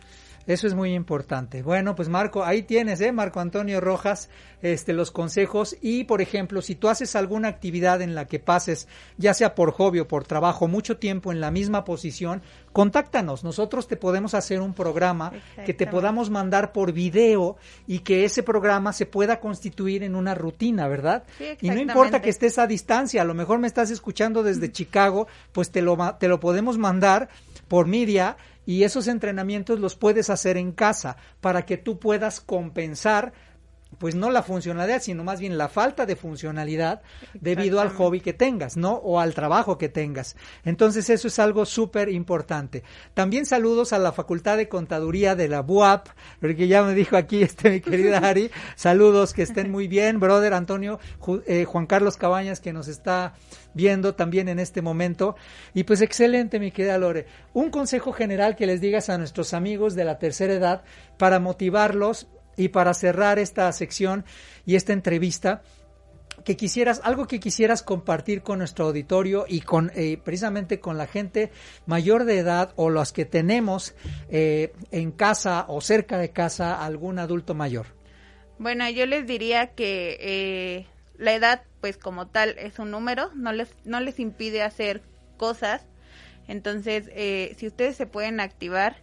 Eso es muy importante. Bueno, pues Marco, ahí tienes, ¿eh? Marco Antonio Rojas, este, los consejos. Y, por ejemplo, si tú haces alguna actividad en la que pases, ya sea por hobby o por trabajo, mucho tiempo en la misma posición, contáctanos. Nosotros te podemos hacer un programa que te podamos mandar por video y que ese programa se pueda constituir en una rutina, ¿verdad? y no importa que estés a distancia, a lo mejor me estás escuchando desde Chicago, pues te lo, te lo podemos mandar por media y esos entrenamientos los puedes hacer en casa para que tú puedas compensar pues no la funcionalidad, sino más bien la falta de funcionalidad debido al hobby que tengas, ¿no? O al trabajo que tengas. Entonces eso es algo súper importante. También saludos a la Facultad de Contaduría de la BUAP, porque ya me dijo aquí este mi querida Ari, saludos, que estén muy bien, brother Antonio, eh, Juan Carlos Cabañas que nos está viendo también en este momento. Y pues excelente, mi querida Lore. Un consejo general que les digas a nuestros amigos de la tercera edad para motivarlos y para cerrar esta sección y esta entrevista, que quisieras, algo que quisieras compartir con nuestro auditorio y con eh, precisamente con la gente mayor de edad o los que tenemos eh, en casa o cerca de casa algún adulto mayor. Bueno, yo les diría que eh, la edad pues como tal es un número, no les, no les impide hacer cosas. Entonces, eh, si ustedes se pueden activar,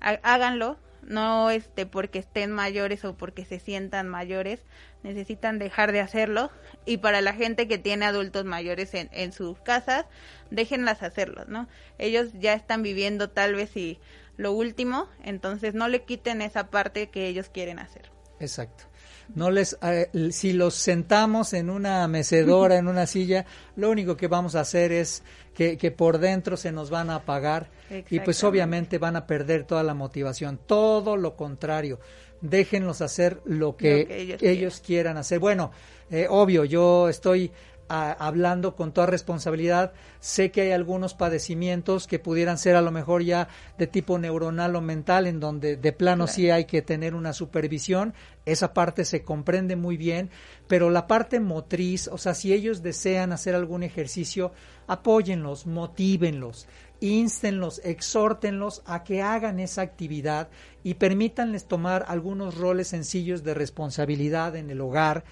háganlo. No este porque estén mayores o porque se sientan mayores, necesitan dejar de hacerlo. Y para la gente que tiene adultos mayores en, en sus casas, déjenlas hacerlo, ¿no? Ellos ya están viviendo tal vez y lo último, entonces no le quiten esa parte que ellos quieren hacer. Exacto no les eh, si los sentamos en una mecedora, en una silla, lo único que vamos a hacer es que, que por dentro se nos van a apagar y pues obviamente van a perder toda la motivación. Todo lo contrario, déjenlos hacer lo que, ellos, quieran. hacer. Bueno, eh, obvio, yo estoy hablando con toda responsabilidad. Sé que hay algunos padecimientos que pudieran ser a lo mejor ya de tipo neuronal o mental, en donde de plano sí hay que tener una supervisión. Esa parte se comprende muy bien, pero la parte motriz, o sea, si ellos desean hacer algún ejercicio, apóyenlos, motívenlos instenlos, exhórtenlos a que hagan esa actividad y permítanles tomar algunos roles sencillos de responsabilidad en el hogar,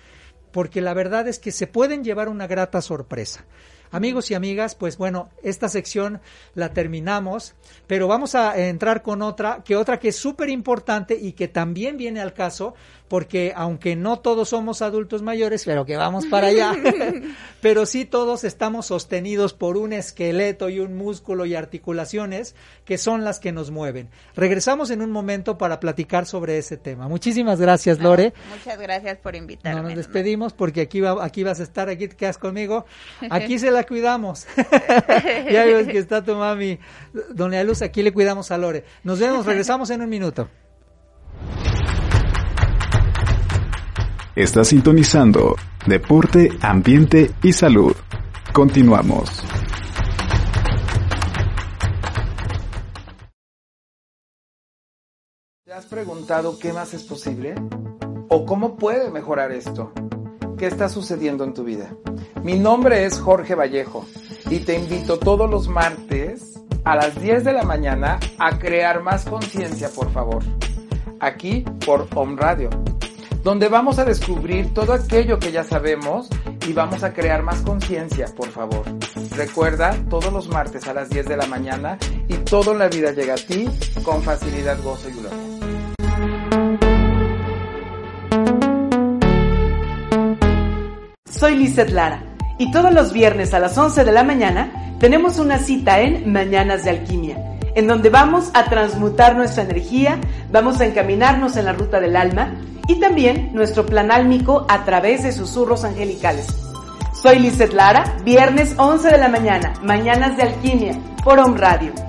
porque la verdad es que se pueden llevar una grata sorpresa. Amigos y amigas, pues bueno, esta sección la terminamos, pero vamos a entrar con otra, que otra que es súper importante y que también viene al caso, porque aunque no todos somos adultos mayores, pero que vamos para allá, pero sí todos estamos sostenidos por un esqueleto y un músculo y articulaciones que son las que nos mueven. Regresamos en un momento para platicar sobre ese tema. Muchísimas gracias, Lore. muchas gracias por invitarme. No nos despedimos porque aquí va, aquí vas a estar, aquí te quedas conmigo. Aquí se la cuidamos. ya ves que está tu mami, Doña Luz, aquí le cuidamos a Lore. Nos vemos, regresamos en un minuto. Está sintonizando Deporte, Ambiente y Salud. Continuamos. ¿Te has preguntado qué más es posible? ¿O cómo puede mejorar esto? ¿Qué está sucediendo en tu vida? Mi nombre es Jorge Vallejo y te invito todos los martes a las 10 de la mañana a crear más conciencia, por favor. Aquí por Home Radio donde vamos a descubrir todo aquello que ya sabemos y vamos a crear más conciencia, por favor. Recuerda, todos los martes a las 10 de la mañana y todo en la vida llega a ti con facilidad, gozo y gloria. Soy Lizeth Lara y todos los viernes a las 11 de la mañana tenemos una cita en Mañanas de Alquimia, en donde vamos a transmutar nuestra energía, vamos a encaminarnos en la ruta del alma y también nuestro plan álmico a través de susurros angelicales. Soy Lizeth Lara, viernes 11 de la mañana, Mañanas de Alquimia, por Radio.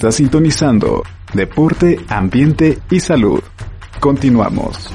Está sintonizando Deporte, Ambiente y Salud. Continuamos.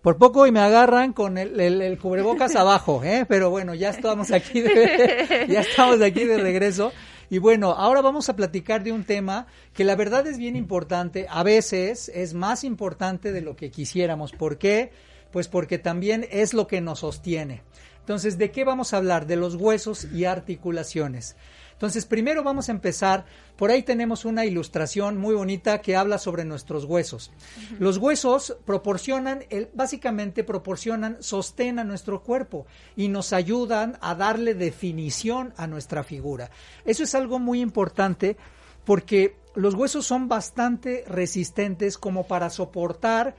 Por poco y me agarran con el, cubrebocas abajo, ¿eh? pero bueno, ya estamos aquí de, ya estamos aquí de regreso. Y bueno, ahora vamos a platicar de un tema que la verdad es bien importante, a veces es más importante de lo que quisiéramos. ¿Por qué? Pues porque también es lo que nos sostiene. Entonces, ¿de qué vamos a hablar? De los huesos y articulaciones. Entonces, primero vamos a empezar, por ahí tenemos una ilustración muy bonita que habla sobre nuestros huesos. Los huesos proporcionan, básicamente proporcionan sostén a nuestro cuerpo y nos ayudan a darle definición a nuestra figura. Eso es algo muy importante porque los huesos son bastante resistentes como para soportar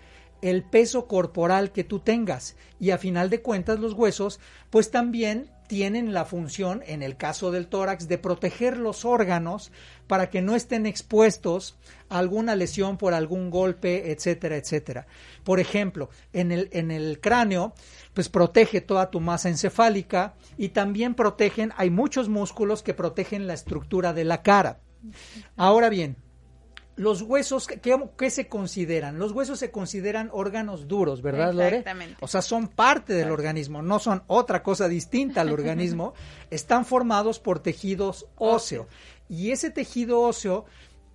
el peso corporal que tú tengas. Y a final de cuentas los huesos pues también tienen la función, en el caso del tórax, de proteger los órganos para que no estén expuestos a alguna lesión por algún golpe, etcétera, etcétera. Por ejemplo, en el, en el cráneo, pues protege toda tu masa encefálica y también protegen, hay muchos músculos que protegen la estructura de la cara. Ahora bien, los huesos, ¿qué, se consideran? Los huesos se consideran órganos duros, ¿verdad, Lore? Exactamente. O sea, son parte del organismo, no son otra cosa distinta al organismo. Están formados por tejidos óseo. Y ese tejido óseo,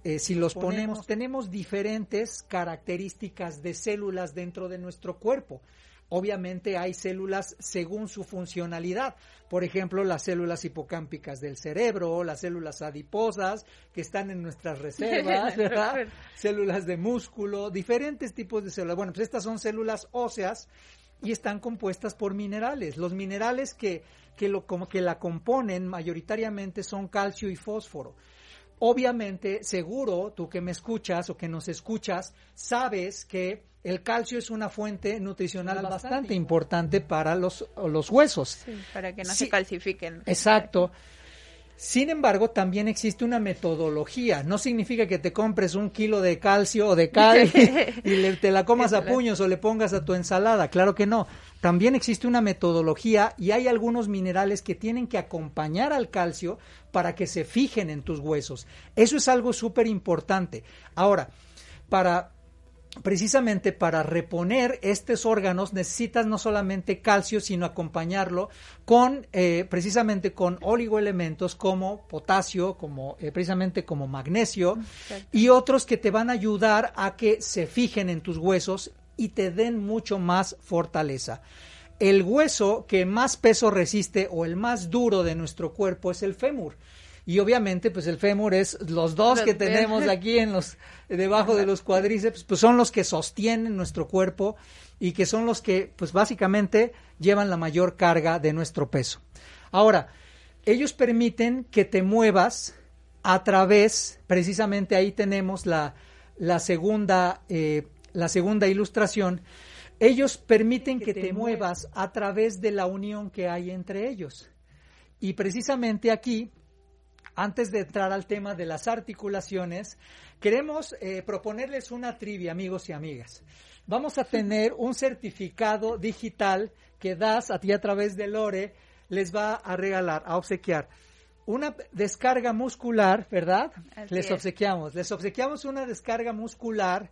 eh, si los ponemos, tenemos diferentes características de células dentro de nuestro cuerpo. Obviamente hay células según su funcionalidad. Por ejemplo, las células hipocámpicas del cerebro, las células adiposas que están en nuestras reservas, ¿verdad? células de músculo, diferentes tipos de células. Bueno, pues estas son células óseas y están compuestas por minerales. Los minerales que, que, lo, como que la componen mayoritariamente son calcio y fósforo. Obviamente, seguro, tú que me escuchas o que nos escuchas, sabes que el calcio es una fuente nutricional bastante importante para los, los huesos. Sí, para que no se calcifiquen. Exacto. Sin embargo, también existe una metodología. No significa que te compres un kilo de calcio o de cal y, te la comas a puños o le pongas a tu ensalada. Claro que no. También existe una metodología y hay algunos minerales que tienen que acompañar al calcio para que se fijen en tus huesos. Eso es algo súper importante. Ahora, para precisamente para reponer estos órganos necesitas no solamente calcio, sino acompañarlo con eh, precisamente con oligoelementos como potasio, como eh, precisamente como magnesio y otros que te van a ayudar a que se fijen en tus huesos y te den mucho más fortaleza. El hueso que más peso resiste o el más duro de nuestro cuerpo es el fémur y obviamente pues el fémur es los dos que tenemos aquí en los debajo de los cuádriceps pues son los que sostienen nuestro cuerpo y que son los que pues básicamente llevan la mayor carga de nuestro peso. Ahora, ellos permiten que te muevas a través, precisamente ahí tenemos la, la segunda, eh, la segunda ilustración, ellos permiten que, te muevas a través de la unión que hay entre ellos. Y precisamente aquí antes de entrar al tema de las articulaciones, queremos eh, proponerles una trivia, amigos y amigas. Vamos a tener un certificado digital que Das a ti a través de Lore les va a regalar, a obsequiar. Una descarga muscular, ¿verdad? les obsequiamos. Les obsequiamos una descarga muscular.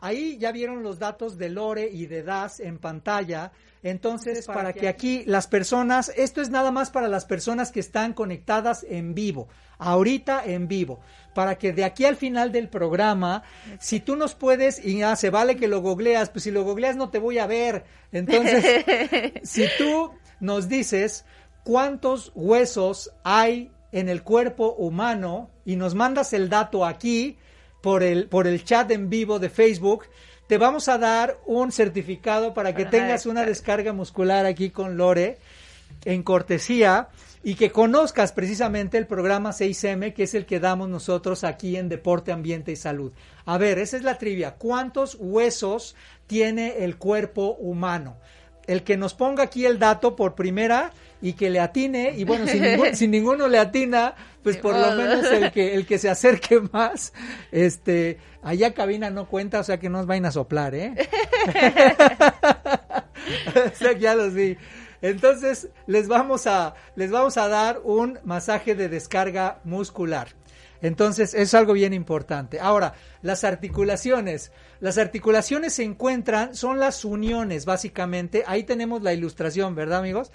Ahí ya vieron los datos de Lore y de Das en pantalla. Entonces, para, que, aquí las personas, esto es nada más para las personas que están conectadas en vivo, ahorita en vivo, para que de aquí al final del programa, si tú nos puedes, y ya se vale que lo googleas, pues si lo googleas no te voy a ver. Entonces, si tú nos dices cuántos huesos hay en el cuerpo humano y nos mandas el dato aquí por el, por el chat en vivo de Facebook, te vamos a dar un certificado para que tengas una descarga muscular aquí con Lore en cortesía y que conozcas precisamente el programa 6M, que es el que damos nosotros aquí en Deporte, Ambiente y Salud. A ver, esa es la trivia. ¿Cuántos huesos tiene el cuerpo humano? El que nos ponga aquí el dato por primera y que le atine, y bueno, si, ninguno le atina, pues por lo menos el que, el que se acerque más, este, allá cabina no cuenta, o sea que no nos vayan a soplar, ¿eh? o sea que ya los vi. Entonces, les vamos a, les vamos a dar un masaje de descarga muscular. Entonces, es algo bien importante. Ahora, las articulaciones. Las articulaciones se encuentran, son las uniones, básicamente. Ahí tenemos la ilustración, ¿verdad, amigos?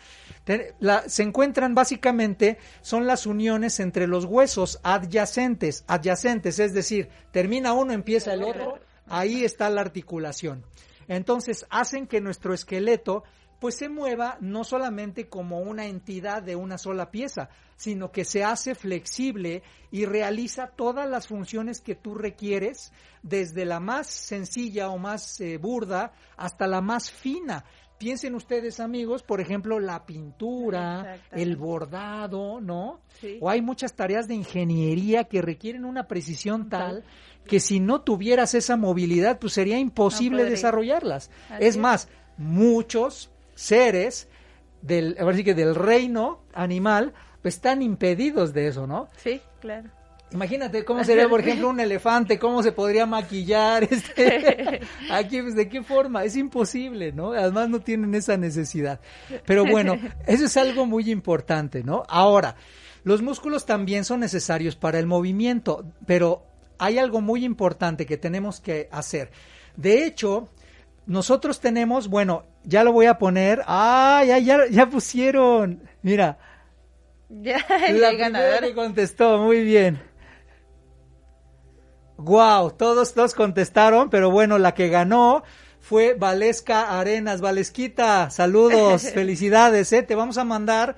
Se encuentran básicamente, son las uniones entre los huesos adyacentes, adyacentes, es decir, termina uno, empieza el otro, ahí está la articulación. Entonces, hacen que nuestro esqueleto pues se mueva no solamente como una entidad de una sola pieza, sino que se hace flexible y realiza todas las funciones que tú requieres, desde la más sencilla o más eh, burda hasta la más fina. Piensen ustedes, amigos, por ejemplo, la pintura, el bordado, ¿no? O hay muchas tareas de ingeniería que requieren una precisión tal que si no tuvieras esa movilidad, pues sería imposible desarrollarlas. es más, muchos seres del, que del reino animal pues están impedidos de eso, ¿no? Sí, claro. Imagínate cómo sería, por ejemplo, un elefante, cómo se podría maquillar. Este, aquí, pues, ¿de qué forma? Es imposible, ¿no? Además, no tienen esa necesidad. Pero bueno, eso es algo muy importante, ¿no? Ahora, los músculos también son necesarios para el movimiento, pero hay algo muy importante que tenemos que hacer. De hecho, nosotros tenemos, bueno, ya lo voy a poner. ¡Ah! Ya, ya, ya pusieron. Mira. Ya, la que contestó, muy bien. Wow, todos, todos contestaron, pero bueno, la que ganó fue Valesca Arenas. Valesquita, saludos, felicidades, ¿eh? Te vamos a mandar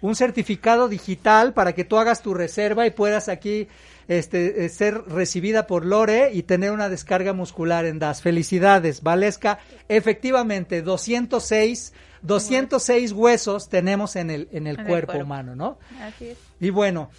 un certificado digital para que tú hagas tu reserva y puedas aquí este, eh, ser recibida por Lore y tener una descarga muscular en DAS. Felicidades, Valesca. Efectivamente, 206, 206 huesos tenemos en el, en el, cuerpo, humano, ¿no? Así es. Y bueno,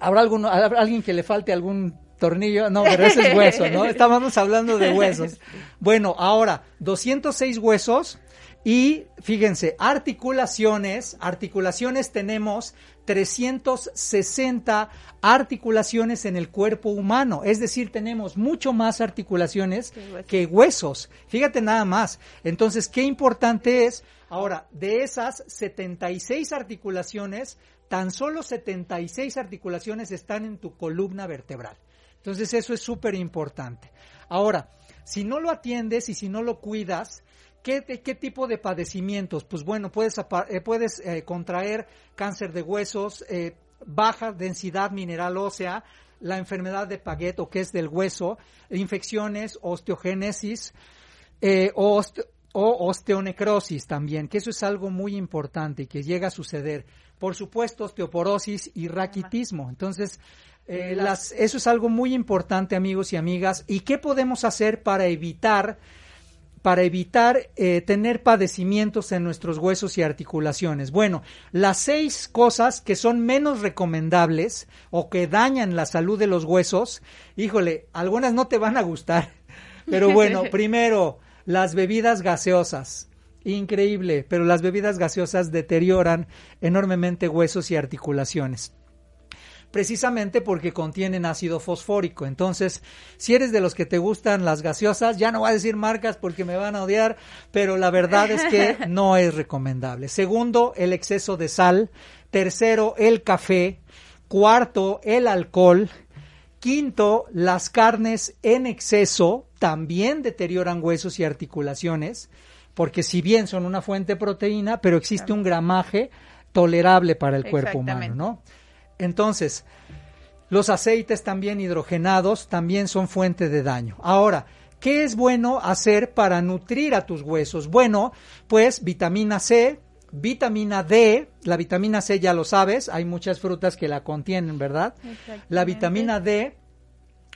¿habrá, alguno, alguien que le falte algún tornillo, no, pero ese es hueso, ¿no? Estábamos hablando de huesos. Bueno, ahora, 206 huesos y fíjense, articulaciones, articulaciones tenemos 360 articulaciones en el cuerpo humano, es decir, tenemos mucho más articulaciones que huesos. Fíjate nada más. Entonces, qué importante es, ahora, de esas 76 articulaciones, tan solo 76 articulaciones están en tu columna vertebral. Entonces, eso es súper importante. Ahora, si no lo atiendes y si no lo cuidas, ¿Qué, ¿Qué, tipo de padecimientos? Pues bueno, puedes, eh, puedes eh, contraer cáncer de huesos, eh, baja densidad mineral ósea, la enfermedad de Paget o que es del hueso, infecciones, osteogénesis o, o, osteonecrosis también, que eso es algo muy importante y que llega a suceder. Por supuesto, osteoporosis y raquitismo. Entonces, las, eso es algo muy importante, amigos y amigas. ¿Y qué podemos hacer para evitar para evitar eh, tener padecimientos en nuestros huesos y articulaciones. Bueno, las seis cosas que son menos recomendables o que dañan la salud de los huesos, híjole, algunas no te van a gustar, pero bueno, primero, las bebidas gaseosas. Increíble, pero las bebidas gaseosas deterioran enormemente huesos y articulaciones precisamente porque contienen ácido fosfórico. Entonces, si eres de los que te gustan las gaseosas, ya no voy a decir marcas porque me van a odiar, pero la verdad es que no es recomendable. Segundo, el exceso de sal. Tercero, el café. Cuarto, el alcohol. Quinto, las carnes en exceso también deterioran huesos y articulaciones, porque si bien son una fuente de proteína, pero existe un gramaje tolerable para el cuerpo humano, ¿no? Entonces, los aceites también hidrogenados también son fuente de daño. Ahora, ¿qué es bueno hacer para nutrir a tus huesos? Bueno, pues vitamina C, vitamina D, la vitamina C ya lo sabes, hay muchas frutas que la contienen, ¿verdad? La vitamina D,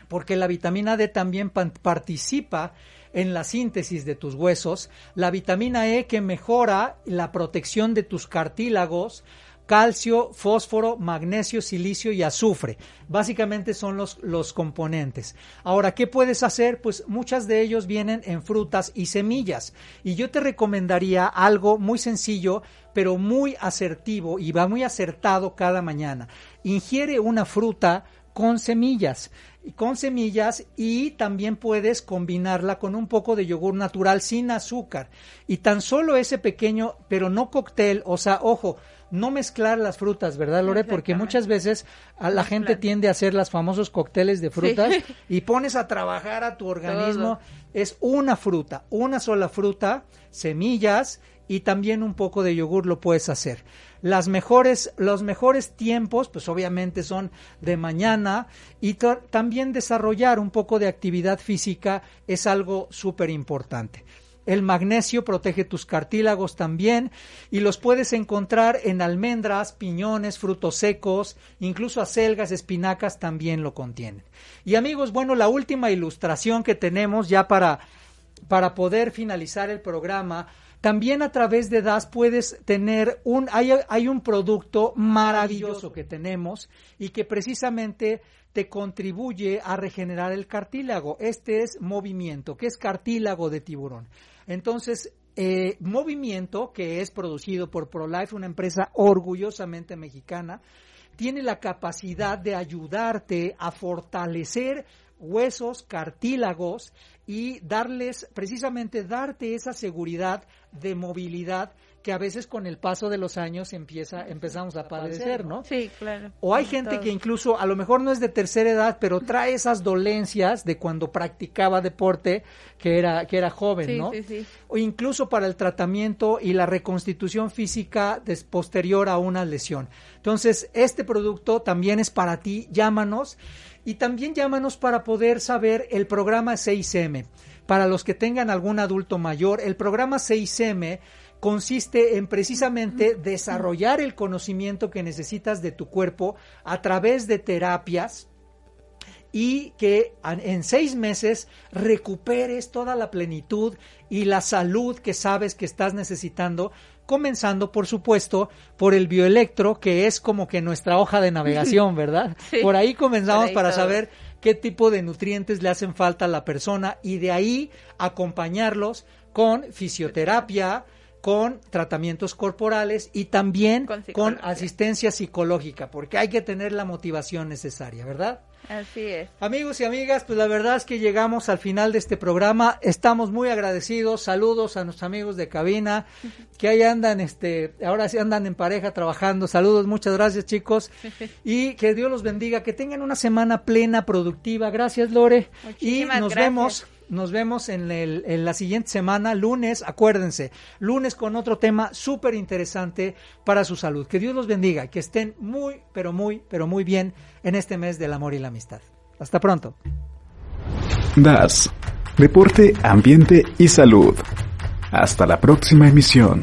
porque la vitamina D también participa en la síntesis de tus huesos, la vitamina E que mejora la protección de tus cartílagos, calcio, fósforo, magnesio, silicio y azufre. Básicamente son los, los componentes. Ahora, ¿qué puedes hacer? Pues muchas de ellos vienen en frutas y semillas. Y yo te recomendaría algo muy sencillo, pero muy asertivo y va muy acertado cada mañana. Ingiere una fruta con semillas con semillas y también puedes combinarla con un poco de yogur natural sin azúcar y tan solo ese pequeño pero no cóctel o sea ojo no mezclar las frutas, ¿verdad, Lore? Porque muchas veces a la gente tiende a hacer los famosos cócteles de frutas y pones a trabajar a tu organismo. Es una fruta, una sola fruta, semillas y también un poco de yogur lo puedes hacer. Las mejores, los mejores tiempos, pues obviamente son de mañana y también desarrollar un poco de actividad física es algo súper importante. El magnesio protege tus cartílagos también y los puedes encontrar en almendras, piñones, frutos secos, incluso acelgas, espinacas también lo contienen. Y amigos, bueno, la última ilustración que tenemos ya para, para poder finalizar el programa también a través de DAS puedes tener un, hay, hay, un producto maravilloso que tenemos y que precisamente te contribuye a regenerar el cartílago. Este es movimiento, que es cartílago de tiburón. Entonces, eh, Movimiento, que es producido por ProLife, una empresa orgullosamente mexicana, tiene la capacidad de ayudarte a fortalecer huesos, cartílagos y darles, precisamente darte esa seguridad de movilidad que a veces con el paso de los años empieza, empezamos a padecer, ¿no? Sí, claro. O hay gente que incluso, a lo mejor no es de tercera edad, pero trae esas dolencias de cuando practicaba deporte, que era, que era joven, ¿no? Sí, sí. O incluso para el tratamiento y la reconstitución física posterior a una lesión. Entonces, este producto también es para ti, llámanos y también llámanos para poder saber el programa 6M. Para los que tengan algún adulto mayor, el programa 6M consiste en precisamente desarrollar el conocimiento que necesitas de tu cuerpo a través de terapias y que en seis meses recuperes toda la plenitud y la salud que sabes que estás necesitando comenzando por supuesto por el bioelectro, que es como que nuestra hoja de navegación, ¿verdad? por ahí comenzamos para saber qué tipo de nutrientes le hacen falta a la persona y de ahí acompañarlos con fisioterapia, con tratamientos corporales y también con, asistencia psicológica, porque hay que tener la motivación necesaria, ¿verdad? Así es. Amigos y amigas, pues la verdad es que llegamos al final de este programa. Estamos muy agradecidos. Saludos a nuestros amigos de cabina que ahí andan, este, ahora sí andan en pareja trabajando. Saludos, muchas gracias chicos. Y que Dios los bendiga, que tengan una semana plena, productiva. Gracias Lore. y nos vemos nos vemos en, la siguiente semana, lunes, acuérdense, lunes con otro tema súper interesante para su salud. Que Dios los bendiga, que estén muy, pero muy, pero muy bien en este mes del amor y la amistad. Hasta pronto. DAS, Deporte, Ambiente y Salud. Hasta la próxima emisión.